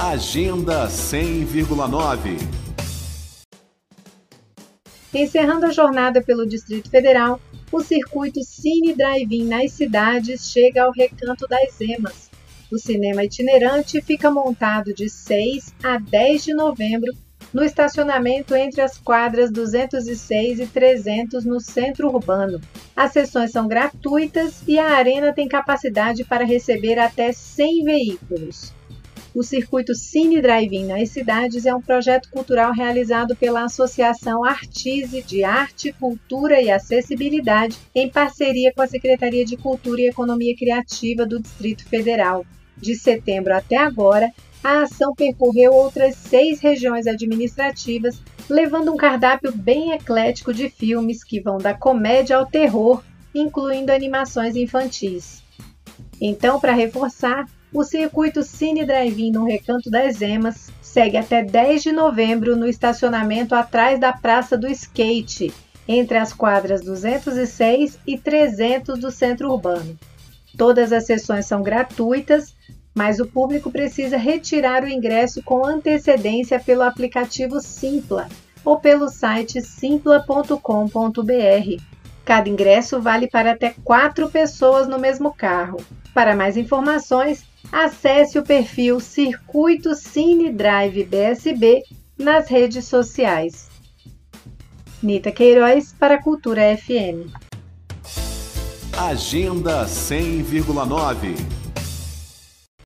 Agenda 100,9 Encerrando a jornada pelo Distrito Federal, o circuito Cine Drive-In nas cidades chega ao Recanto das Emas. O cinema itinerante fica montado de 6 a 10 de novembro no estacionamento entre as quadras 206 e 300 no centro urbano. As sessões são gratuitas e a arena tem capacidade para receber até 100 veículos. O circuito Cine Drive-In nas cidades é um projeto cultural realizado pela Associação Artise de Arte, Cultura e Acessibilidade, em parceria com a Secretaria de Cultura e Economia Criativa do Distrito Federal. De setembro até agora, a ação percorreu outras seis regiões administrativas, levando um cardápio bem eclético de filmes que vão da comédia ao terror, incluindo animações infantis. Então, para reforçar, o circuito Cine Drive-In no Recanto das Emas segue até 10 de novembro no estacionamento atrás da Praça do Skate, entre as quadras 206 e 300 do centro urbano. Todas as sessões são gratuitas, mas o público precisa retirar o ingresso com antecedência pelo aplicativo Simpla ou pelo site simpla.com.br. Cada ingresso vale para até quatro pessoas no mesmo carro. Para mais informações, acesse o perfil Circuito Cine Drive BSB nas redes sociais. Nita Queiroz para a Cultura FM. Agenda 100,9